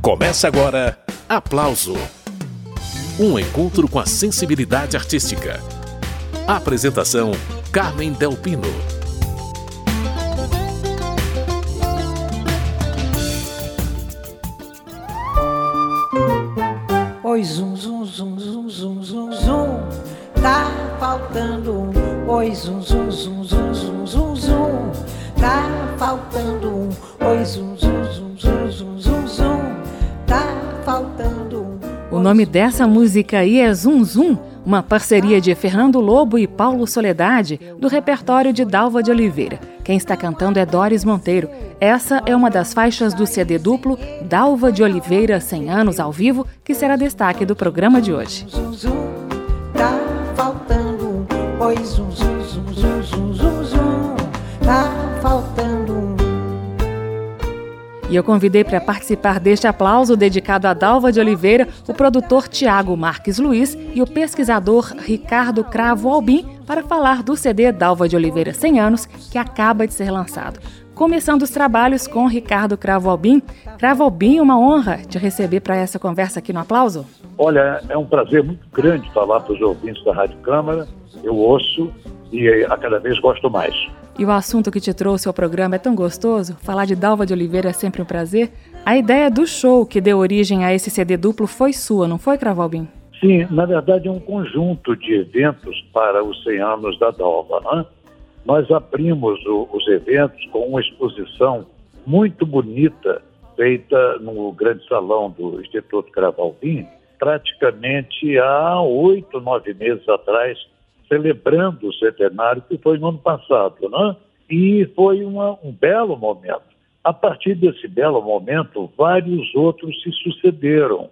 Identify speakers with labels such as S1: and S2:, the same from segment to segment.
S1: Começa agora Aplauso um encontro com a sensibilidade artística. Apresentação: Carmen Delpino.
S2: O nome dessa música aí é Zum Zum, uma parceria de Fernando Lobo e Paulo Soledade, do repertório de Dalva de Oliveira. Quem está cantando é Doris Monteiro. Essa é uma das faixas do CD duplo Dalva de Oliveira 100 anos ao vivo, que será destaque do programa de hoje.
S3: Zum, zum, tá faltando um.
S2: E eu convidei para participar deste aplauso dedicado a Dalva de Oliveira o produtor Tiago Marques Luiz e o pesquisador Ricardo Cravo Albim para falar do CD Dalva de Oliveira 100 anos, que acaba de ser lançado. Começando os trabalhos com Ricardo Cravo Albim. Cravo Albim, uma honra te receber para essa conversa aqui no aplauso.
S4: Olha, é um prazer muito grande falar para os ouvintes da Rádio Câmara. Eu ouço e a cada vez gosto mais.
S2: E o assunto que te trouxe ao programa é tão gostoso, falar de Dalva de Oliveira é sempre um prazer. A ideia do show que deu origem a esse CD duplo foi sua, não foi, Cravalbim?
S4: Sim, na verdade é um conjunto de eventos para os 100 anos da Dalva. Né? Nós abrimos o, os eventos com uma exposição muito bonita feita no grande salão do Instituto Cravalbim, praticamente há oito, nove meses atrás, celebrando o centenário que foi no ano passado, né? E foi uma, um belo momento. A partir desse belo momento, vários outros se sucederam,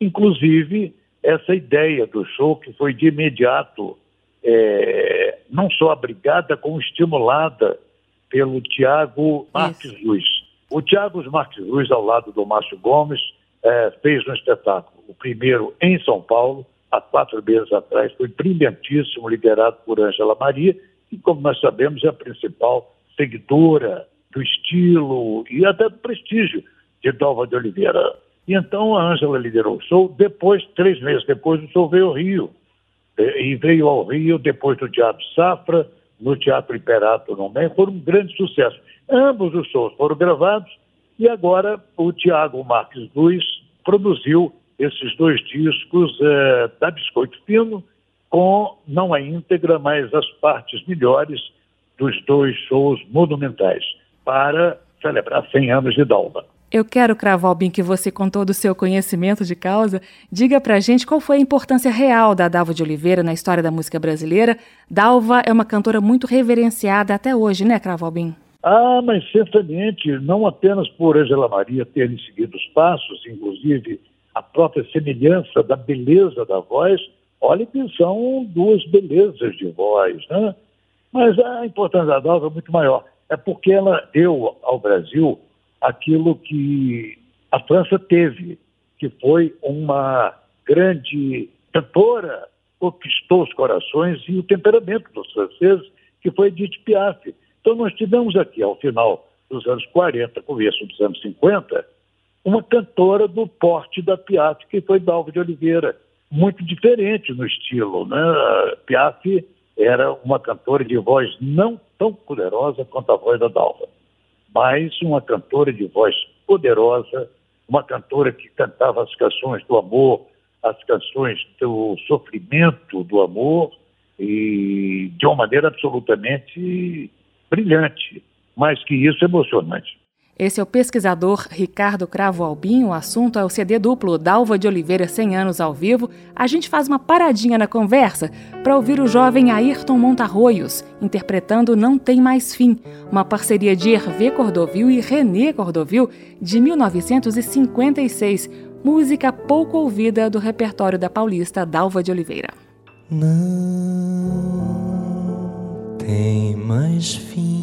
S4: inclusive essa ideia do show que foi de imediato é, não só abrigada, como estimulada pelo Tiago Marques Isso. Luiz. O Tiago Marques Luiz, ao lado do Márcio Gomes, é, fez um espetáculo, o primeiro em São Paulo, há quatro meses atrás, foi brilhantíssimo, liderado por Ângela Maria, e como nós sabemos, é a principal seguidora do estilo e até do prestígio de Dalva de Oliveira. E então a Ângela liderou o show, depois, três meses depois, o show veio ao Rio. E veio ao Rio depois do Teatro Safra, no Teatro Imperato no México, foram um grande sucesso. Ambos os shows foram gravados e agora o Tiago Marques Luiz produziu esses dois discos é, da Biscoito Fino, com não a íntegra, mas as partes melhores dos dois shows monumentais, para celebrar 100 anos de Dalva.
S2: Eu quero, Cravalbin, que você, com todo o seu conhecimento de causa, diga pra gente qual foi a importância real da Dalva de Oliveira na história da música brasileira. Dalva é uma cantora muito reverenciada até hoje, né, Cravalbin?
S4: Ah, mas certamente, não apenas por Angela Maria ter seguido os passos, inclusive a própria semelhança da beleza da voz, olha que são duas belezas de voz, né? Mas a importância da Dalva é muito maior. É porque ela deu ao Brasil aquilo que a França teve, que foi uma grande cantora, conquistou os corações e o temperamento dos franceses, que foi Edith Piaf. Então nós tivemos aqui, ao final dos anos 40, começo dos anos 50, uma cantora do porte da Piaf, que foi Dalva de Oliveira. Muito diferente no estilo, né? A Piaf era uma cantora de voz não tão poderosa quanto a voz da Dalva, mas uma cantora de voz poderosa, uma cantora que cantava as canções do amor, as canções do sofrimento do amor, e de uma maneira absolutamente brilhante, mais que isso emocionante.
S2: Esse é o pesquisador Ricardo Cravo Albim. O assunto é o CD duplo Dalva de Oliveira 100 anos ao vivo. A gente faz uma paradinha na conversa para ouvir o jovem Ayrton Montarroios interpretando Não Tem Mais Fim, uma parceria de Hervé Cordovil e René Cordovil de 1956, música pouco ouvida do repertório da paulista Dalva de Oliveira.
S5: Não tem mais fim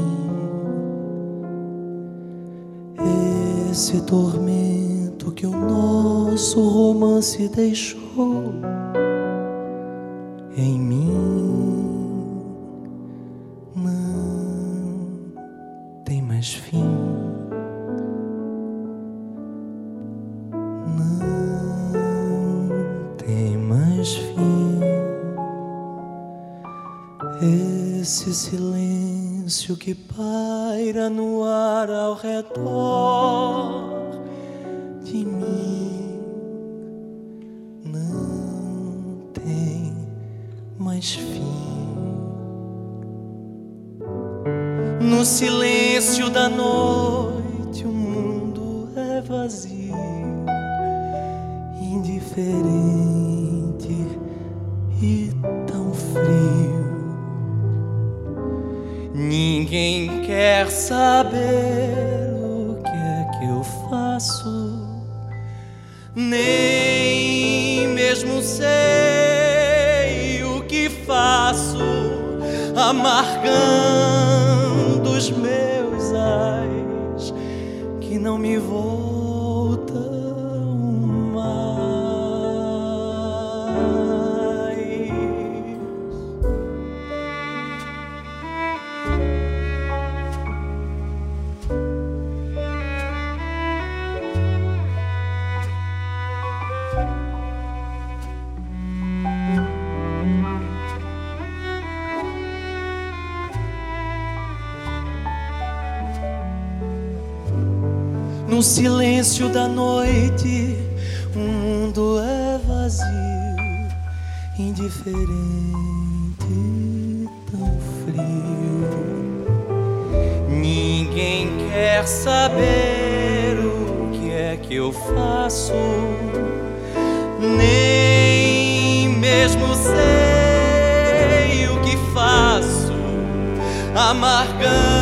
S5: esse tormento que o nosso romance deixou em mim não tem mais fim. não tem mais fim. Esse silêncio que paira no ar ao redor de mim não tem mais fim. No silêncio da noite, o mundo é vazio, indiferente saber No silêncio da noite, o mundo é vazio, indiferente, tão frio. Ninguém quer saber o que é que eu faço, nem mesmo sei o que faço, amargando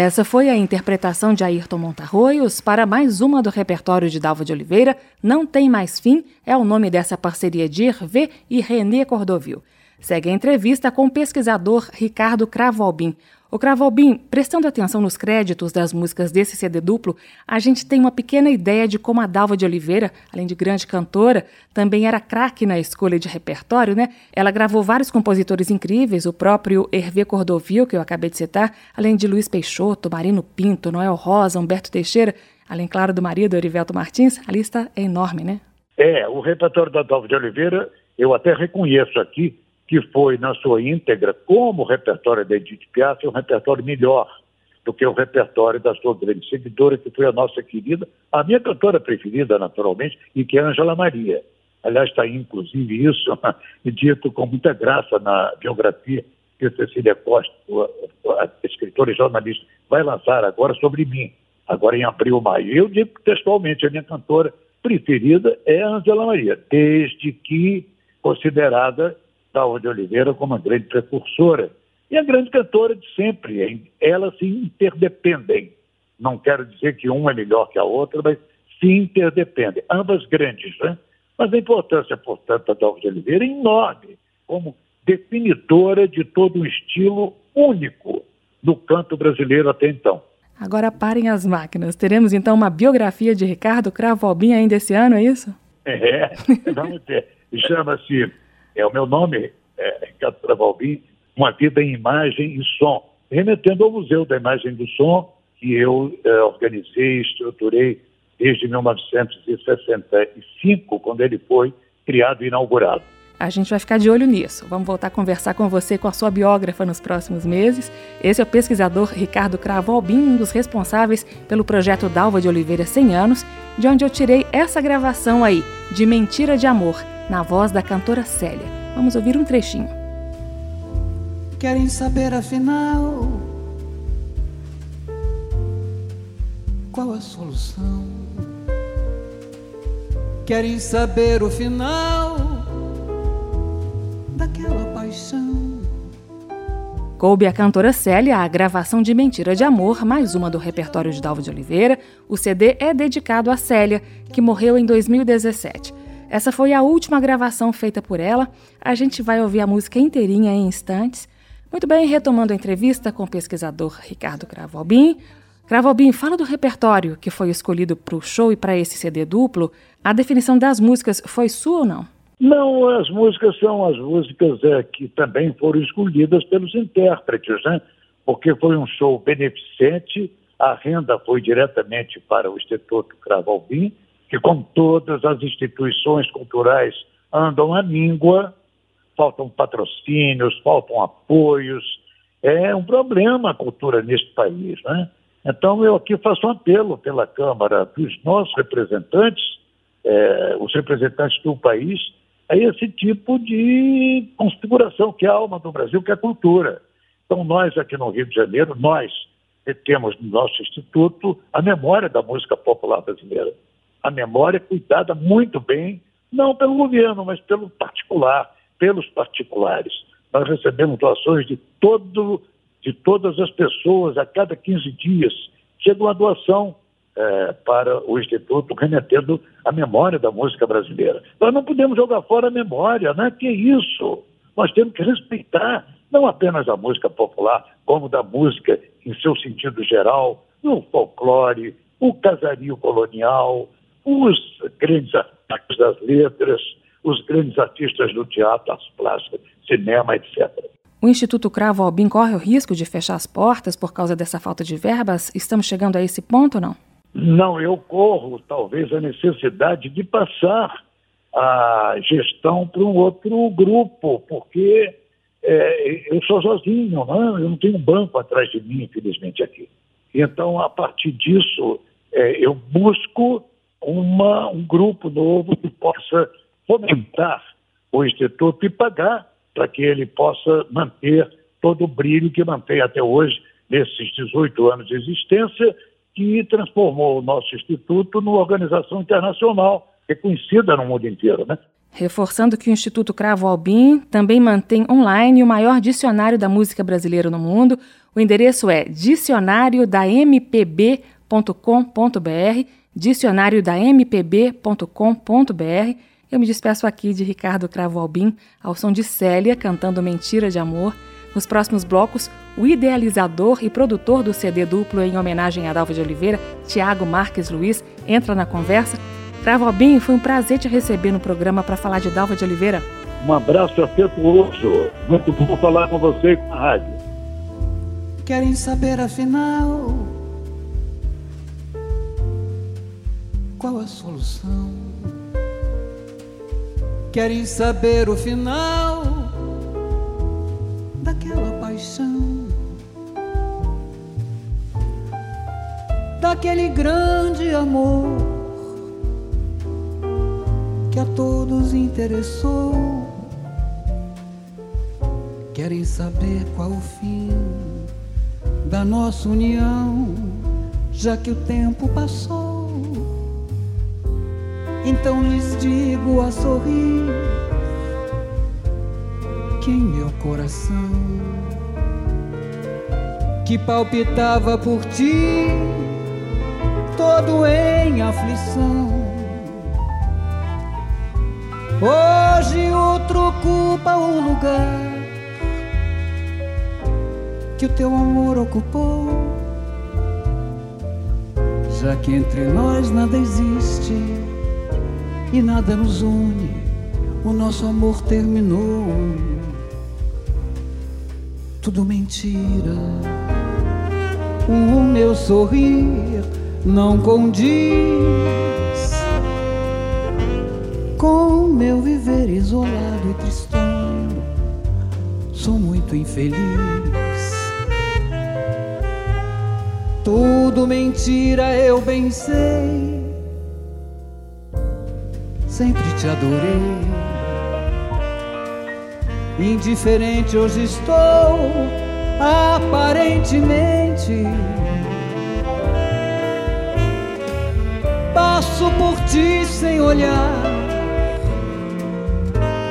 S2: Essa foi a interpretação de Ayrton Montarroios para mais uma do repertório de Dalva de Oliveira, Não Tem Mais Fim, é o nome dessa parceria de Hervé e René Cordovil. Segue a entrevista com o pesquisador Ricardo Cravalbin. O Cravalbin, prestando atenção nos créditos das músicas desse CD duplo, a gente tem uma pequena ideia de como a Dalva de Oliveira, além de grande cantora, também era craque na escolha de repertório, né? Ela gravou vários compositores incríveis, o próprio Hervé Cordovil, que eu acabei de citar, além de Luiz Peixoto, Marino Pinto, Noel Rosa, Humberto Teixeira, além, claro, do marido Erivelto Martins, a lista é enorme, né?
S4: É, o repertório da Dalva de Oliveira, eu até reconheço aqui que foi, na sua íntegra, como o repertório da Edith Piaf, um repertório melhor do que o repertório da sua grande seguidora, que foi a nossa querida, a minha cantora preferida, naturalmente, e que é Angela Maria. Aliás, está inclusive, isso dito com muita graça na biografia que Cecília Costa, escritora e jornalista, vai lançar agora sobre mim, agora em abril, maio. Eu digo textualmente, a minha cantora preferida é Angela Maria, desde que considerada Dalva de Oliveira como a grande precursora e a grande cantora de sempre. Elas se interdependem. Não quero dizer que uma é melhor que a outra, mas se interdependem. Ambas grandes, né? Mas a importância, portanto, da Dalva de Oliveira é enorme, como definidora de todo um estilo único do canto brasileiro até então.
S2: Agora parem as máquinas. Teremos então uma biografia de Ricardo Cravo Albim ainda esse ano, é isso?
S4: É, vamos ter. Chama-se é o meu nome, é, Ricardo Travalbim, Uma Vida em Imagem e Som, remetendo ao Museu da Imagem do Som, que eu é, organizei e estruturei desde 1965, quando ele foi criado e inaugurado.
S2: A gente vai ficar de olho nisso. Vamos voltar a conversar com você com a sua biógrafa nos próximos meses. Esse é o pesquisador Ricardo Cravo Albim, um dos responsáveis pelo projeto Dalva de Oliveira 100 anos, de onde eu tirei essa gravação aí, de Mentira de Amor, na voz da cantora Célia. Vamos ouvir um trechinho.
S3: Querem saber afinal qual a solução? querem saber o final daquela paixão.
S2: Coube a cantora Célia a gravação de Mentira de Amor, mais uma do repertório de Dalva de Oliveira. O CD é dedicado a Célia, que morreu em 2017. Essa foi a última gravação feita por ela. A gente vai ouvir a música inteirinha em instantes. Muito bem, retomando a entrevista com o pesquisador Ricardo Cravo Albin. Cravo Albin, fala do repertório que foi escolhido para o show e para esse CD duplo. A definição das músicas foi sua ou não?
S4: Não, as músicas são as músicas é, que também foram escolhidas pelos intérpretes, né? Porque foi um show beneficente, a renda foi diretamente para o Instituto Cravo Albin, que, como todas as instituições culturais andam à língua, faltam patrocínios, faltam apoios. É um problema a cultura neste país, né? Então, eu aqui faço um apelo pela Câmara dos nossos representantes, é, os representantes do país, a esse tipo de configuração que é a alma do Brasil, que é a cultura. Então, nós aqui no Rio de Janeiro, nós temos no nosso instituto a memória da música popular brasileira a memória cuidada muito bem, não pelo governo, mas pelo particular, pelos particulares. Nós recebemos doações de, todo, de todas as pessoas a cada 15 dias. Chega uma doação é, para o Instituto remetendo a memória da música brasileira. Nós não podemos jogar fora a memória, né? Que isso? Nós temos que respeitar não apenas a música popular, como da música em seu sentido geral, o folclore, o casario colonial, os grandes artistas das letras, os grandes artistas do teatro, as plásticas, cinema, etc.
S2: O Instituto Cravo Albim corre o risco de fechar as portas por causa dessa falta de verbas? Estamos chegando a esse ponto ou não?
S4: Não, eu corro talvez a necessidade de passar a gestão para um outro grupo, porque é, eu sou sozinho, não? eu não tenho um banco atrás de mim, infelizmente, aqui. Então, a partir disso, é, eu busco uma, um grupo novo que possa fomentar o Instituto e pagar para que ele possa manter todo o brilho que mantém até hoje, nesses 18 anos de existência, que transformou o nosso Instituto numa organização internacional reconhecida no mundo inteiro. Né?
S2: Reforçando que o Instituto Cravo Albim também mantém online o maior dicionário da música brasileira no mundo. O endereço é dicionariodamp.com.br dicionário da mpb.com.br. Eu me despeço aqui de Ricardo Cravo Albim, ao som de Célia cantando Mentira de Amor. Nos próximos blocos, o idealizador e produtor do CD duplo em homenagem a Dalva de Oliveira, Tiago Marques Luiz, entra na conversa. Cravo Albim, foi um prazer te receber no programa para falar de Dalva de Oliveira.
S4: Um abraço afetuoso. Muito bom falar com você e com a rádio.
S3: Querem saber afinal qual a solução? Querem saber o final daquela paixão, daquele grande amor que a todos interessou. Querem saber qual o fim da nossa união, já que o tempo passou então lhes digo a sorrir que em meu coração que palpitava por ti, todo em aflição. Hoje outro ocupa o lugar que o teu amor ocupou, já que entre nós nada existe e nada nos une, o nosso amor terminou. Tudo mentira, o meu sorrir não condiz com meu viver isolado e tristonho. Sou muito infeliz. Tudo mentira, eu bem sei sempre te adorei. Indiferente hoje estou, aparentemente. passo por ti sem olhar.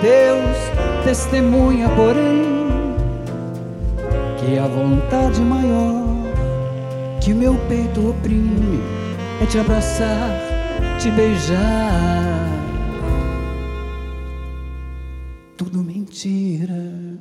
S3: Deus testemunha, porém, que a vontade maior que meu peito oprime é te abraçar, te beijar. Mentira.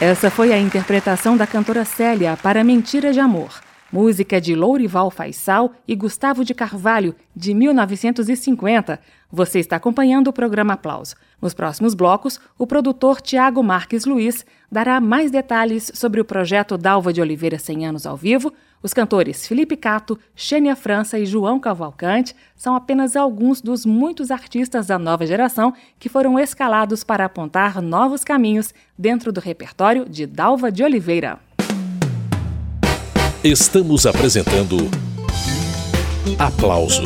S2: Essa foi a interpretação da cantora Célia para Mentira de Amor, música de Lourival Faisal e Gustavo de Carvalho, de 1950. Você está acompanhando o programa Aplauso. Nos próximos blocos, o produtor Tiago Marques Luiz dará mais detalhes sobre o projeto Dalva de Oliveira 100 anos ao vivo, os cantores Felipe Cato, Xênia França e João Cavalcante são apenas alguns dos muitos artistas da nova geração que foram escalados para apontar novos caminhos dentro do repertório de Dalva de Oliveira.
S6: Estamos apresentando Aplauso